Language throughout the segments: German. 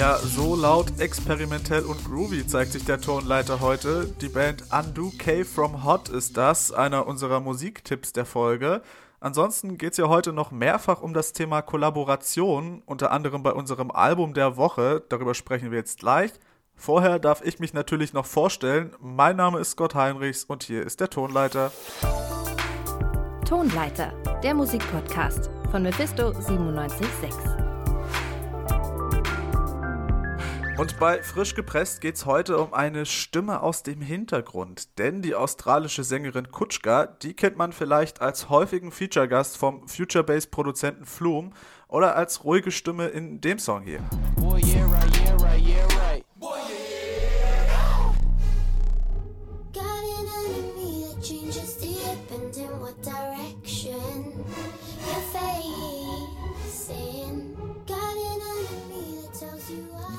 Ja, so laut, experimentell und groovy zeigt sich der Tonleiter heute. Die Band Undo K from Hot ist das, einer unserer Musiktipps der Folge. Ansonsten geht es ja heute noch mehrfach um das Thema Kollaboration, unter anderem bei unserem Album der Woche. Darüber sprechen wir jetzt gleich. Vorher darf ich mich natürlich noch vorstellen. Mein Name ist Scott Heinrichs und hier ist der Tonleiter. Tonleiter, der Musikpodcast von Mephisto 976. Und bei Frisch gepresst geht es heute um eine Stimme aus dem Hintergrund. Denn die australische Sängerin Kutschka, die kennt man vielleicht als häufigen Feature-Gast vom Future-Bass-Produzenten Flume oder als ruhige Stimme in dem Song hier. Boy, yeah, right, yeah, right, yeah, right.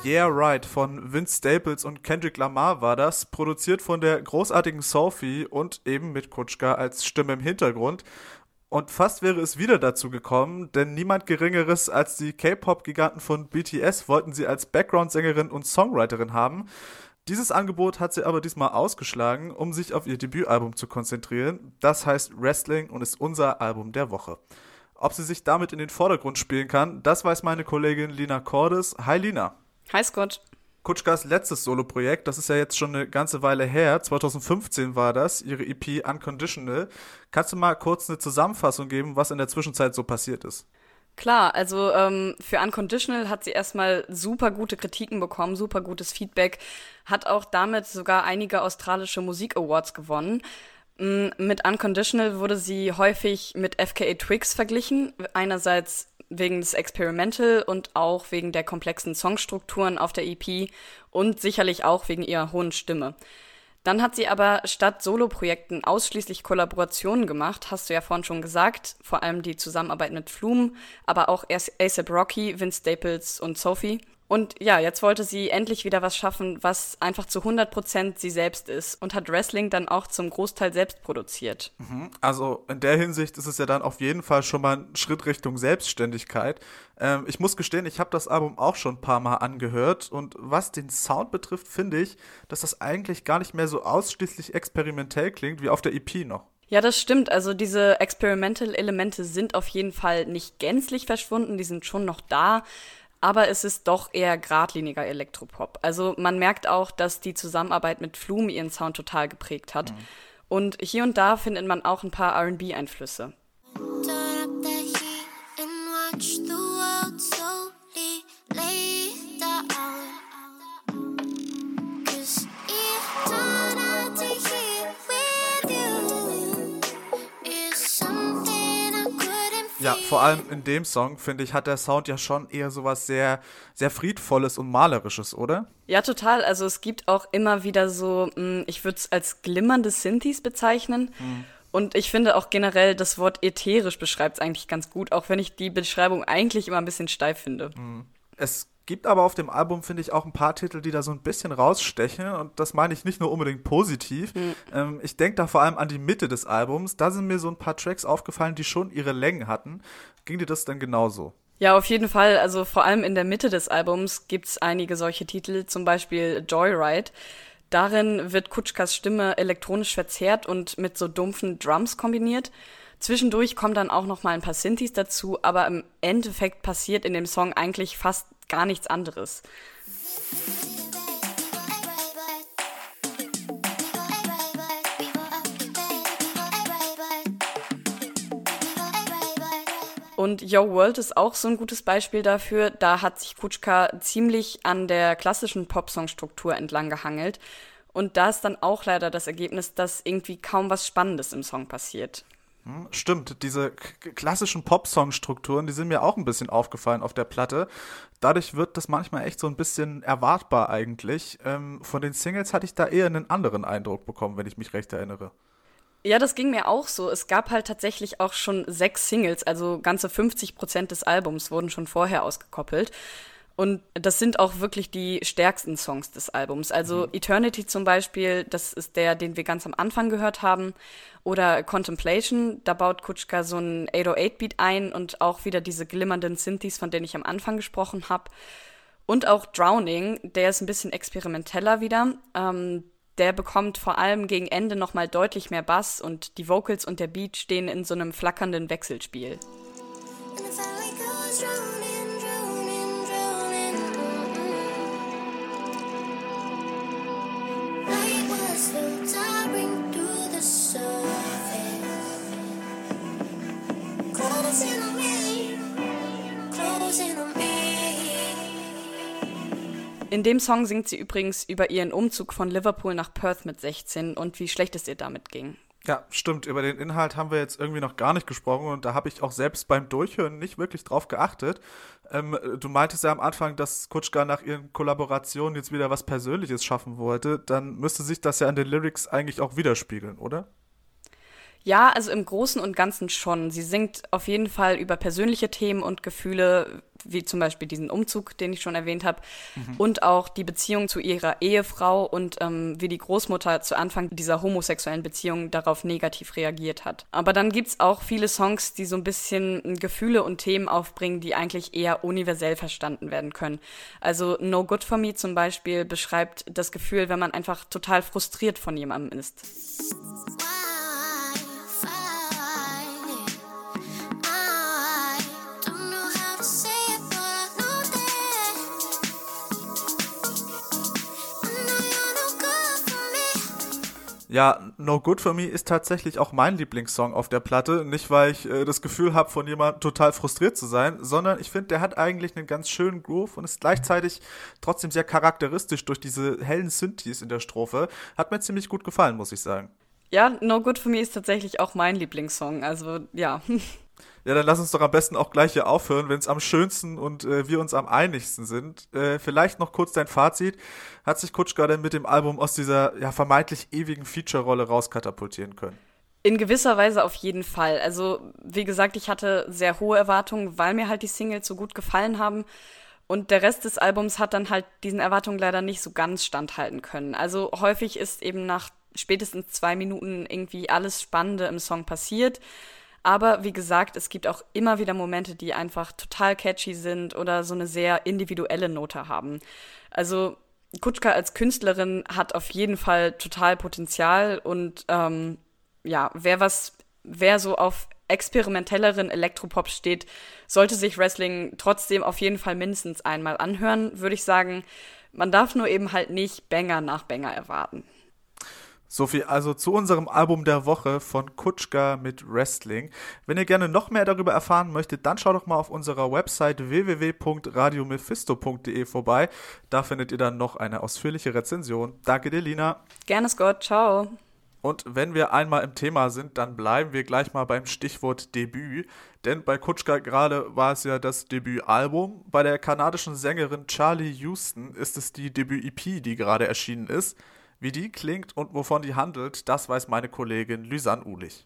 Yeah. Right von Vince Staples und Kendrick Lamar war das, produziert von der großartigen Sophie und eben mit Kutschka als Stimme im Hintergrund. Und fast wäre es wieder dazu gekommen, denn niemand Geringeres als die K-Pop-Giganten von BTS wollten sie als Background-Sängerin und Songwriterin haben. Dieses Angebot hat sie aber diesmal ausgeschlagen, um sich auf ihr Debütalbum zu konzentrieren. Das heißt Wrestling und ist unser Album der Woche. Ob sie sich damit in den Vordergrund spielen kann, das weiß meine Kollegin Lina Cordes. Hi Lina. Hi Scott. Kutschkas letztes Soloprojekt, das ist ja jetzt schon eine ganze Weile her, 2015 war das, ihre EP Unconditional. Kannst du mal kurz eine Zusammenfassung geben, was in der Zwischenzeit so passiert ist? Klar, also ähm, für Unconditional hat sie erstmal super gute Kritiken bekommen, super gutes Feedback, hat auch damit sogar einige australische Musik-Awards gewonnen. Mm, mit Unconditional wurde sie häufig mit FKA Twigs verglichen. Einerseits wegen des Experimental und auch wegen der komplexen Songstrukturen auf der EP und sicherlich auch wegen ihrer hohen Stimme. Dann hat sie aber statt Soloprojekten ausschließlich Kollaborationen gemacht, hast du ja vorhin schon gesagt, vor allem die Zusammenarbeit mit Flume, aber auch ASAP Rocky, Vince Staples und Sophie. Und ja, jetzt wollte sie endlich wieder was schaffen, was einfach zu 100% sie selbst ist und hat Wrestling dann auch zum Großteil selbst produziert. Mhm. Also in der Hinsicht ist es ja dann auf jeden Fall schon mal ein Schritt Richtung Selbstständigkeit. Ähm, ich muss gestehen, ich habe das Album auch schon ein paar Mal angehört und was den Sound betrifft, finde ich, dass das eigentlich gar nicht mehr so ausschließlich experimentell klingt wie auf der EP noch. Ja, das stimmt. Also diese Experimental-Elemente sind auf jeden Fall nicht gänzlich verschwunden, die sind schon noch da aber es ist doch eher geradliniger Elektropop. Also man merkt auch, dass die Zusammenarbeit mit Flume ihren Sound total geprägt hat. Mhm. Und hier und da findet man auch ein paar RB-Einflüsse. Ja, vor allem in dem Song, finde ich, hat der Sound ja schon eher sowas sehr, sehr friedvolles und malerisches, oder? Ja, total. Also es gibt auch immer wieder so, hm, ich würde es als glimmernde Synthes bezeichnen. Hm. Und ich finde auch generell, das Wort ätherisch beschreibt es eigentlich ganz gut, auch wenn ich die Beschreibung eigentlich immer ein bisschen steif finde. Hm. Es gibt aber auf dem Album, finde ich, auch ein paar Titel, die da so ein bisschen rausstechen. Und das meine ich nicht nur unbedingt positiv. Mhm. Ähm, ich denke da vor allem an die Mitte des Albums. Da sind mir so ein paar Tracks aufgefallen, die schon ihre Längen hatten. Ging dir das denn genauso? Ja, auf jeden Fall. Also vor allem in der Mitte des Albums gibt es einige solche Titel, zum Beispiel Joyride. Darin wird Kutschkas Stimme elektronisch verzerrt und mit so dumpfen Drums kombiniert. Zwischendurch kommen dann auch noch mal ein paar Synthes dazu, aber im Endeffekt passiert in dem Song eigentlich fast gar nichts anderes. Und Yo World ist auch so ein gutes Beispiel dafür. Da hat sich Kutschka ziemlich an der klassischen Popsong-Struktur entlang gehangelt. Und da ist dann auch leider das Ergebnis, dass irgendwie kaum was Spannendes im Song passiert. Hm, stimmt, diese klassischen Pop-Song-Strukturen, die sind mir auch ein bisschen aufgefallen auf der Platte. Dadurch wird das manchmal echt so ein bisschen erwartbar eigentlich. Ähm, von den Singles hatte ich da eher einen anderen Eindruck bekommen, wenn ich mich recht erinnere. Ja, das ging mir auch so. Es gab halt tatsächlich auch schon sechs Singles, also ganze 50 Prozent des Albums wurden schon vorher ausgekoppelt. Und das sind auch wirklich die stärksten Songs des Albums. Also mhm. Eternity zum Beispiel, das ist der, den wir ganz am Anfang gehört haben. Oder Contemplation, da baut Kutschka so einen 808-Beat ein und auch wieder diese glimmernden Synthes, von denen ich am Anfang gesprochen habe. Und auch Drowning, der ist ein bisschen experimenteller wieder. Ähm, der bekommt vor allem gegen Ende nochmal deutlich mehr Bass und die Vocals und der Beat stehen in so einem flackernden Wechselspiel. In dem Song singt sie übrigens über ihren Umzug von Liverpool nach Perth mit 16 und wie schlecht es ihr damit ging. Ja, stimmt. Über den Inhalt haben wir jetzt irgendwie noch gar nicht gesprochen und da habe ich auch selbst beim Durchhören nicht wirklich drauf geachtet. Ähm, du meintest ja am Anfang, dass Kutschka nach ihren Kollaborationen jetzt wieder was Persönliches schaffen wollte. Dann müsste sich das ja an den Lyrics eigentlich auch widerspiegeln, oder? Ja, also im Großen und Ganzen schon. Sie singt auf jeden Fall über persönliche Themen und Gefühle, wie zum Beispiel diesen Umzug, den ich schon erwähnt habe, mhm. und auch die Beziehung zu ihrer Ehefrau und ähm, wie die Großmutter zu Anfang dieser homosexuellen Beziehung darauf negativ reagiert hat. Aber dann gibt's auch viele Songs, die so ein bisschen Gefühle und Themen aufbringen, die eigentlich eher universell verstanden werden können. Also No Good For Me zum Beispiel beschreibt das Gefühl, wenn man einfach total frustriert von jemandem ist. Ja, No Good For Me ist tatsächlich auch mein Lieblingssong auf der Platte. Nicht, weil ich äh, das Gefühl habe, von jemandem total frustriert zu sein, sondern ich finde, der hat eigentlich einen ganz schönen Groove und ist gleichzeitig trotzdem sehr charakteristisch durch diese hellen Synthes in der Strophe. Hat mir ziemlich gut gefallen, muss ich sagen. Ja, No Good For Me ist tatsächlich auch mein Lieblingssong. Also, ja. Ja, dann lass uns doch am besten auch gleich hier aufhören, wenn es am schönsten und äh, wir uns am einigsten sind. Äh, vielleicht noch kurz dein Fazit. Hat sich Kutschka denn mit dem Album aus dieser ja vermeintlich ewigen Feature-Rolle rauskatapultieren können? In gewisser Weise auf jeden Fall. Also, wie gesagt, ich hatte sehr hohe Erwartungen, weil mir halt die Singles so gut gefallen haben. Und der Rest des Albums hat dann halt diesen Erwartungen leider nicht so ganz standhalten können. Also häufig ist eben nach spätestens zwei Minuten irgendwie alles Spannende im Song passiert. Aber wie gesagt, es gibt auch immer wieder Momente, die einfach total catchy sind oder so eine sehr individuelle Note haben. Also Kutschka als Künstlerin hat auf jeden Fall total Potenzial und ähm, ja, wer was, wer so auf experimentelleren Elektropop steht, sollte sich Wrestling trotzdem auf jeden Fall mindestens einmal anhören, würde ich sagen. Man darf nur eben halt nicht Banger nach Banger erwarten. Sophie, also zu unserem Album der Woche von Kutschka mit Wrestling. Wenn ihr gerne noch mehr darüber erfahren möchtet, dann schaut doch mal auf unserer Website www.radiomephisto.de vorbei. Da findet ihr dann noch eine ausführliche Rezension. Danke dir, Lina. Gerne, Scott. Ciao. Und wenn wir einmal im Thema sind, dann bleiben wir gleich mal beim Stichwort Debüt. Denn bei Kutschka gerade war es ja das Debütalbum. Bei der kanadischen Sängerin Charlie Houston ist es die Debüt-EP, die gerade erschienen ist. Wie die klingt und wovon die handelt, das weiß meine Kollegin Lysanne Ulich.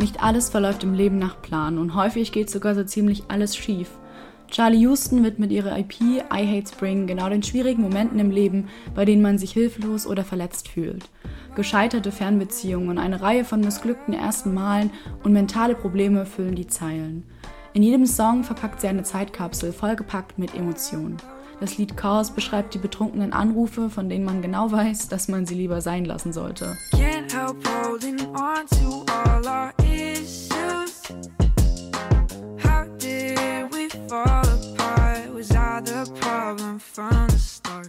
Nicht alles verläuft im Leben nach Plan und häufig geht sogar so ziemlich alles schief. Charlie Houston wird mit ihrer IP I Hate Spring genau den schwierigen Momenten im Leben, bei denen man sich hilflos oder verletzt fühlt gescheiterte Fernbeziehungen, eine Reihe von missglückten ersten Malen und mentale Probleme füllen die Zeilen. In jedem Song verpackt sie eine Zeitkapsel, vollgepackt mit Emotionen. Das Lied Chaos beschreibt die betrunkenen Anrufe, von denen man genau weiß, dass man sie lieber sein lassen sollte. Can't help holding on to all our issues.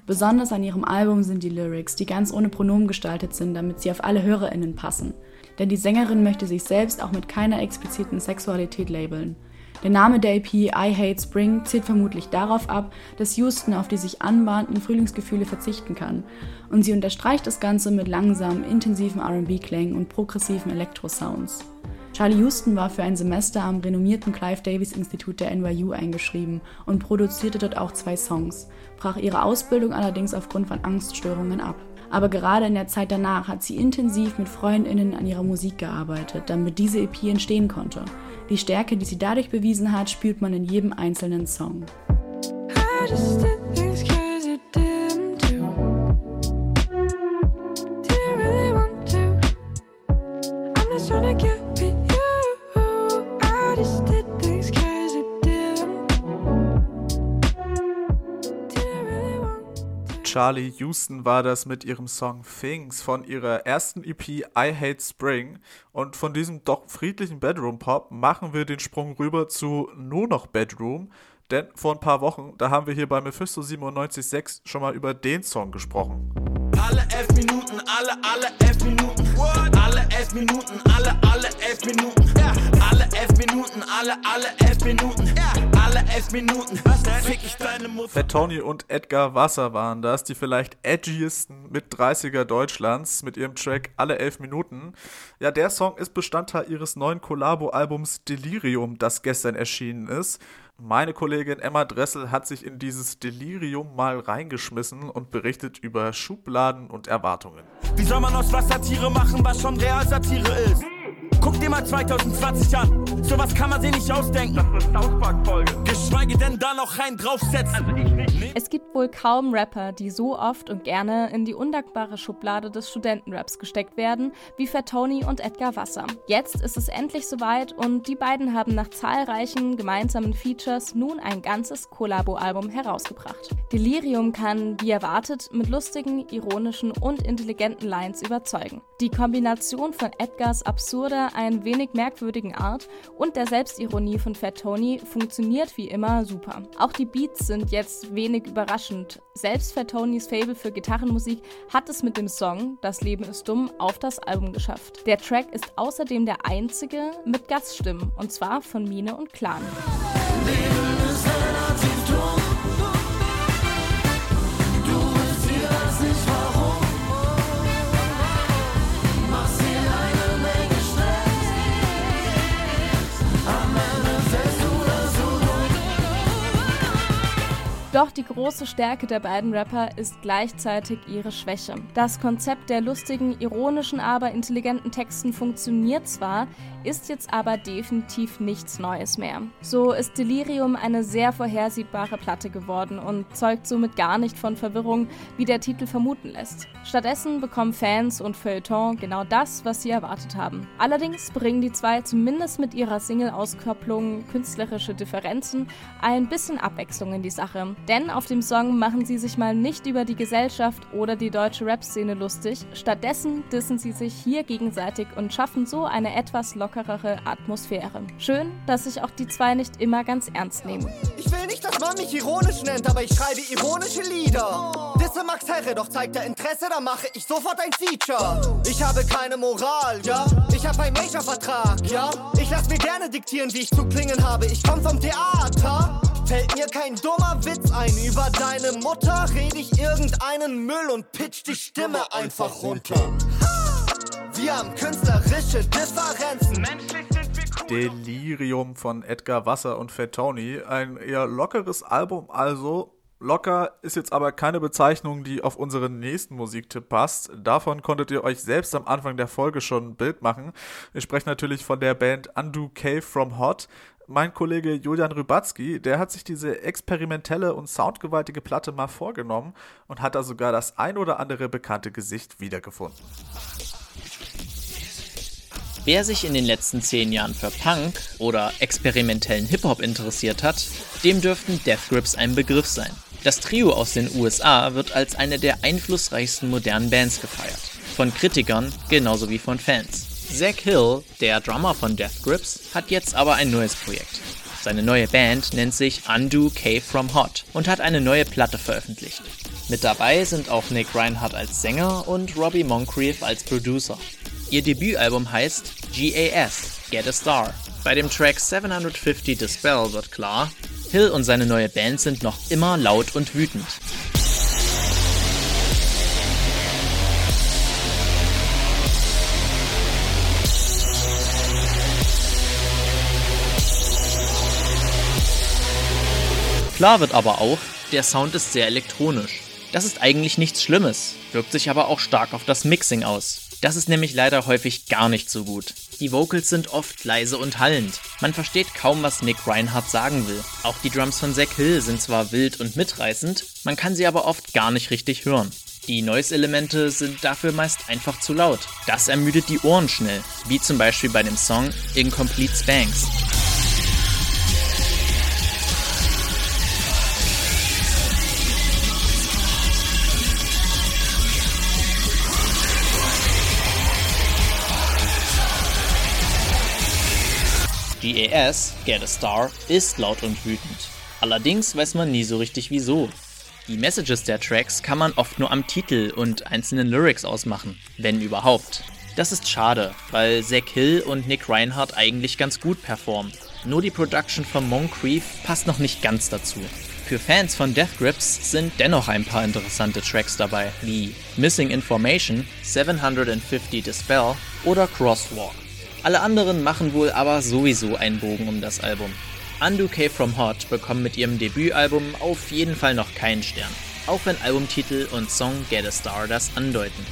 Besonders an ihrem Album sind die Lyrics, die ganz ohne Pronomen gestaltet sind, damit sie auf alle HörerInnen passen. Denn die Sängerin möchte sich selbst auch mit keiner expliziten Sexualität labeln. Der Name der EP I Hate Spring zielt vermutlich darauf ab, dass Houston auf die sich anbahnenden Frühlingsgefühle verzichten kann. Und sie unterstreicht das Ganze mit langsamen, intensiven RB-Klängen und progressiven Elektro-Sounds. Charlie Houston war für ein Semester am renommierten Clive Davis Institut der NYU eingeschrieben und produzierte dort auch zwei Songs, brach ihre Ausbildung allerdings aufgrund von Angststörungen ab. Aber gerade in der Zeit danach hat sie intensiv mit Freundinnen an ihrer Musik gearbeitet, damit diese EP entstehen konnte. Die Stärke, die sie dadurch bewiesen hat, spürt man in jedem einzelnen Song. Charlie Houston war das mit ihrem Song Things von ihrer ersten EP I Hate Spring. Und von diesem doch friedlichen Bedroom Pop machen wir den Sprung rüber zu nur noch Bedroom. Denn vor ein paar Wochen, da haben wir hier bei Mephisto 97.6 schon mal über den Song gesprochen. Alle elf Minuten, alle, alle elf Minuten. What? Alle elf Minuten, alle, alle elf Minuten. Ja. Alle elf Minuten, alle, alle elf Minuten. Ja. Alle elf Minuten. Was fick ich deine Mutter? Fat Tony und Edgar Wasser waren das, die vielleicht edgiesten mit 30er Deutschlands mit ihrem Track Alle elf Minuten. Ja, der Song ist Bestandteil ihres neuen Collabo-Albums Delirium, das gestern erschienen ist. Meine Kollegin Emma Dressel hat sich in dieses Delirium mal reingeschmissen und berichtet über Schubladen und Erwartungen. Wie soll man aus was Satire machen, was schon Realsatire ist? Guck dir mal 2020 an. Sowas kann man sich nicht ausdenken. Das ist eine South Park-Folge. Geschweige denn da noch rein draufsetzen. Also ich nicht. Es gibt wohl kaum Rapper, die so oft und gerne in die undankbare Schublade des Studentenraps gesteckt werden, wie Fat Tony und Edgar Wasser. Jetzt ist es endlich soweit und die beiden haben nach zahlreichen gemeinsamen Features nun ein ganzes Kollabo-Album herausgebracht. Delirium kann, wie erwartet, mit lustigen, ironischen und intelligenten Lines überzeugen. Die Kombination von Edgars absurder, ein wenig merkwürdigen Art und der Selbstironie von Fat Tony funktioniert wie immer super. Auch die Beats sind jetzt wenig überraschend. Selbst Fat Tonys Fable für Gitarrenmusik hat es mit dem Song Das Leben ist dumm auf das Album geschafft. Der Track ist außerdem der einzige mit Gaststimmen und zwar von Mine und Clan. Doch die große Stärke der beiden Rapper ist gleichzeitig ihre Schwäche. Das Konzept der lustigen, ironischen, aber intelligenten Texten funktioniert zwar, ist jetzt aber definitiv nichts Neues mehr. So ist Delirium eine sehr vorhersehbare Platte geworden und zeugt somit gar nicht von Verwirrung, wie der Titel vermuten lässt. Stattdessen bekommen Fans und Feuilleton genau das, was sie erwartet haben. Allerdings bringen die zwei zumindest mit ihrer Single-Auskopplung künstlerische Differenzen ein bisschen Abwechslung in die Sache. Denn auf dem Song machen sie sich mal nicht über die Gesellschaft oder die deutsche Rap-Szene lustig, stattdessen dissen sie sich hier gegenseitig und schaffen so eine etwas lockerere Atmosphäre. Schön, dass sich auch die zwei nicht immer ganz ernst nehmen. Ich will nicht, dass man mich ironisch nennt, aber ich schreibe ironische Lieder. Disse Max Herre, doch zeigt er Interesse, dann mache ich sofort ein Feature. Ich habe keine Moral, ja? Ich habe einen Major-Vertrag, ja? Ich lass mir gerne diktieren, wie ich zu klingen habe. Ich komm vom Theater. Fällt mir kein dummer Witz ein. Über deine Mutter red ich irgendeinen Müll und pitch die Stimme einfach runter. Wir haben künstlerische Differenzen. Delirium von Edgar Wasser und Fat Tony. Ein eher lockeres Album, also Locker ist jetzt aber keine Bezeichnung, die auf unseren nächsten Musiktipp passt. Davon konntet ihr euch selbst am Anfang der Folge schon ein Bild machen. Ich spreche natürlich von der Band Undo Cave from Hot mein Kollege Julian Rybatzky, der hat sich diese experimentelle und soundgewaltige Platte mal vorgenommen und hat da sogar das ein oder andere bekannte Gesicht wiedergefunden. Wer sich in den letzten zehn Jahren für Punk oder experimentellen Hip-Hop interessiert hat, dem dürften Death Grips ein Begriff sein. Das Trio aus den USA wird als eine der einflussreichsten modernen Bands gefeiert. Von Kritikern genauso wie von Fans. Zach Hill, der Drummer von Death Grips, hat jetzt aber ein neues Projekt. Seine neue Band nennt sich Undo Cave from Hot und hat eine neue Platte veröffentlicht. Mit dabei sind auch Nick Reinhardt als Sänger und Robbie Moncrief als Producer. Ihr Debütalbum heißt GAS, Get a Star. Bei dem Track 750 Dispel wird klar, Hill und seine neue Band sind noch immer laut und wütend. Klar wird aber auch, der Sound ist sehr elektronisch. Das ist eigentlich nichts Schlimmes, wirkt sich aber auch stark auf das Mixing aus. Das ist nämlich leider häufig gar nicht so gut. Die Vocals sind oft leise und hallend. Man versteht kaum, was Nick Reinhardt sagen will. Auch die Drums von Zack Hill sind zwar wild und mitreißend, man kann sie aber oft gar nicht richtig hören. Die Noise-Elemente sind dafür meist einfach zu laut. Das ermüdet die Ohren schnell, wie zum Beispiel bei dem Song Incomplete Spanks. GAS, Get a Star, ist laut und wütend. Allerdings weiß man nie so richtig wieso. Die Messages der Tracks kann man oft nur am Titel und einzelnen Lyrics ausmachen, wenn überhaupt. Das ist schade, weil Zack Hill und Nick Reinhardt eigentlich ganz gut performen. Nur die Production von Moncrief passt noch nicht ganz dazu. Für Fans von Death Grips sind dennoch ein paar interessante Tracks dabei, wie Missing Information, 750 Dispel oder Crosswalk. Alle anderen machen wohl aber sowieso einen Bogen um das Album. Undo K From Hot bekommen mit ihrem Debütalbum auf jeden Fall noch keinen Stern, auch wenn Albumtitel und Song Get a Star das andeuten.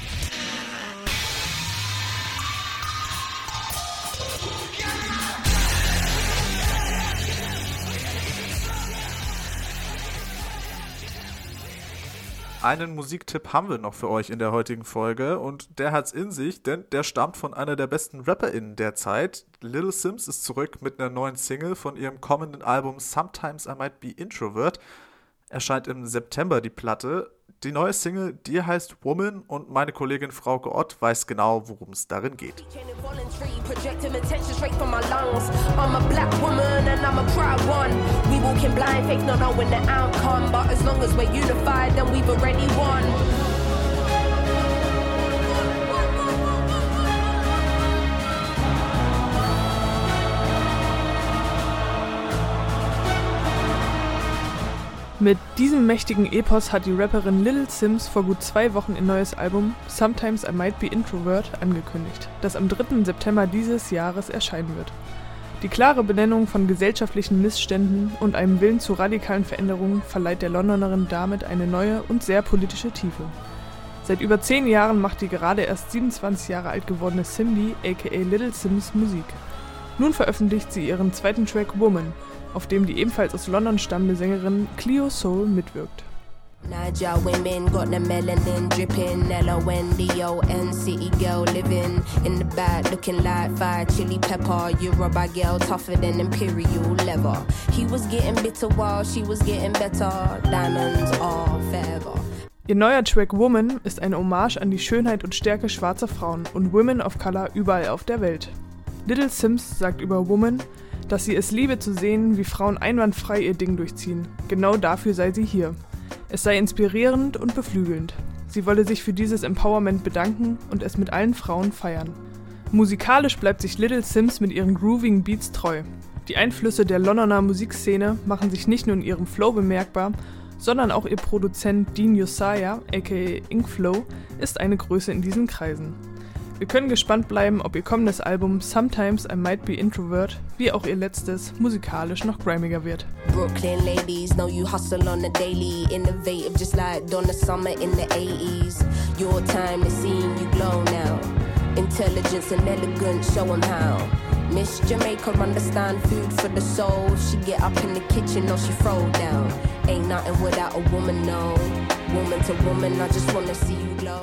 Einen Musiktipp haben wir noch für euch in der heutigen Folge und der hat's in sich, denn der stammt von einer der besten RapperInnen der Zeit. Little Sims ist zurück mit einer neuen Single von ihrem kommenden Album Sometimes I Might Be Introvert. Erscheint im September die Platte die neue Single, die heißt Woman und meine Kollegin Frauke Ott weiß genau, worum es darin geht. Mit diesem mächtigen Epos hat die Rapperin Little Sims vor gut zwei Wochen ihr neues Album Sometimes I Might Be Introvert angekündigt, das am 3. September dieses Jahres erscheinen wird. Die klare Benennung von gesellschaftlichen Missständen und einem Willen zu radikalen Veränderungen verleiht der Londonerin damit eine neue und sehr politische Tiefe. Seit über zehn Jahren macht die gerade erst 27 Jahre alt gewordene Cindy aka Little Sims Musik. Nun veröffentlicht sie ihren zweiten Track Woman, auf dem die ebenfalls aus London stammende Sängerin Cleo Soul mitwirkt. Niger women got the melanin dripping, L-O-N-D-O-N, girl living in the back looking like fire chili pepper. Yoruba girl tougher than imperial leather. He was getting bitter while she was getting better. Diamonds are forever. Ihr neuer Track Woman ist eine Hommage an die Schönheit und Stärke schwarzer Frauen und Women of Color überall auf der Welt. Little Sims sagt über Woman, dass sie es liebe zu sehen, wie Frauen einwandfrei ihr Ding durchziehen. Genau dafür sei sie hier. Es sei inspirierend und beflügelnd. Sie wolle sich für dieses Empowerment bedanken und es mit allen Frauen feiern. Musikalisch bleibt sich Little Sims mit ihren groovigen Beats treu. Die Einflüsse der Londoner Musikszene machen sich nicht nur in ihrem Flow bemerkbar, sondern auch ihr Produzent Dean Josiah, aka Inkflow, ist eine Größe in diesen Kreisen. Wir können gespannt bleiben, ob ihr kommendes Album Sometimes I Might Be Introvert, wie auch ihr letztes, musikalisch noch grimiger wird. Brooklyn ladies know you hustle on the daily, innovative just like Donna Summer in the 80s. Your time is seeing you glow now. Intelligence and elegance, show them how. Miss Jamaica understand food for the soul. She get up in the kitchen or she throw down. Ain't nothing without a woman, no.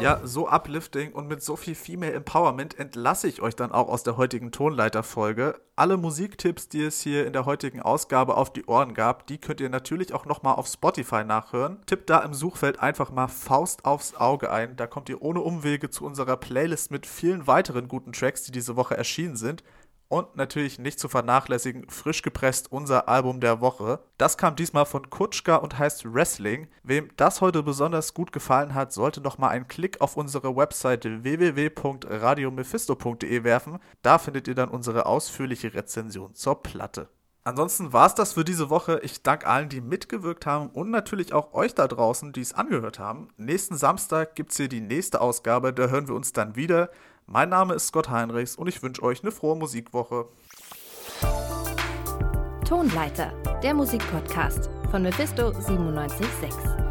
Ja, so uplifting und mit so viel Female Empowerment entlasse ich euch dann auch aus der heutigen Tonleiterfolge. Alle Musiktipps, die es hier in der heutigen Ausgabe auf die Ohren gab, die könnt ihr natürlich auch nochmal auf Spotify nachhören. Tippt da im Suchfeld einfach mal Faust aufs Auge ein. Da kommt ihr ohne Umwege zu unserer Playlist mit vielen weiteren guten Tracks, die diese Woche erschienen sind. Und natürlich nicht zu vernachlässigen, frisch gepresst unser Album der Woche. Das kam diesmal von Kutschka und heißt Wrestling. Wem das heute besonders gut gefallen hat, sollte noch mal einen Klick auf unsere Webseite www.radiomephisto.de werfen. Da findet ihr dann unsere ausführliche Rezension zur Platte. Ansonsten war es das für diese Woche. Ich danke allen, die mitgewirkt haben und natürlich auch euch da draußen, die es angehört haben. Nächsten Samstag gibt es hier die nächste Ausgabe, da hören wir uns dann wieder. Mein Name ist Scott Heinrichs und ich wünsche euch eine frohe Musikwoche. Tonleiter, der Musikpodcast von Mephisto 976.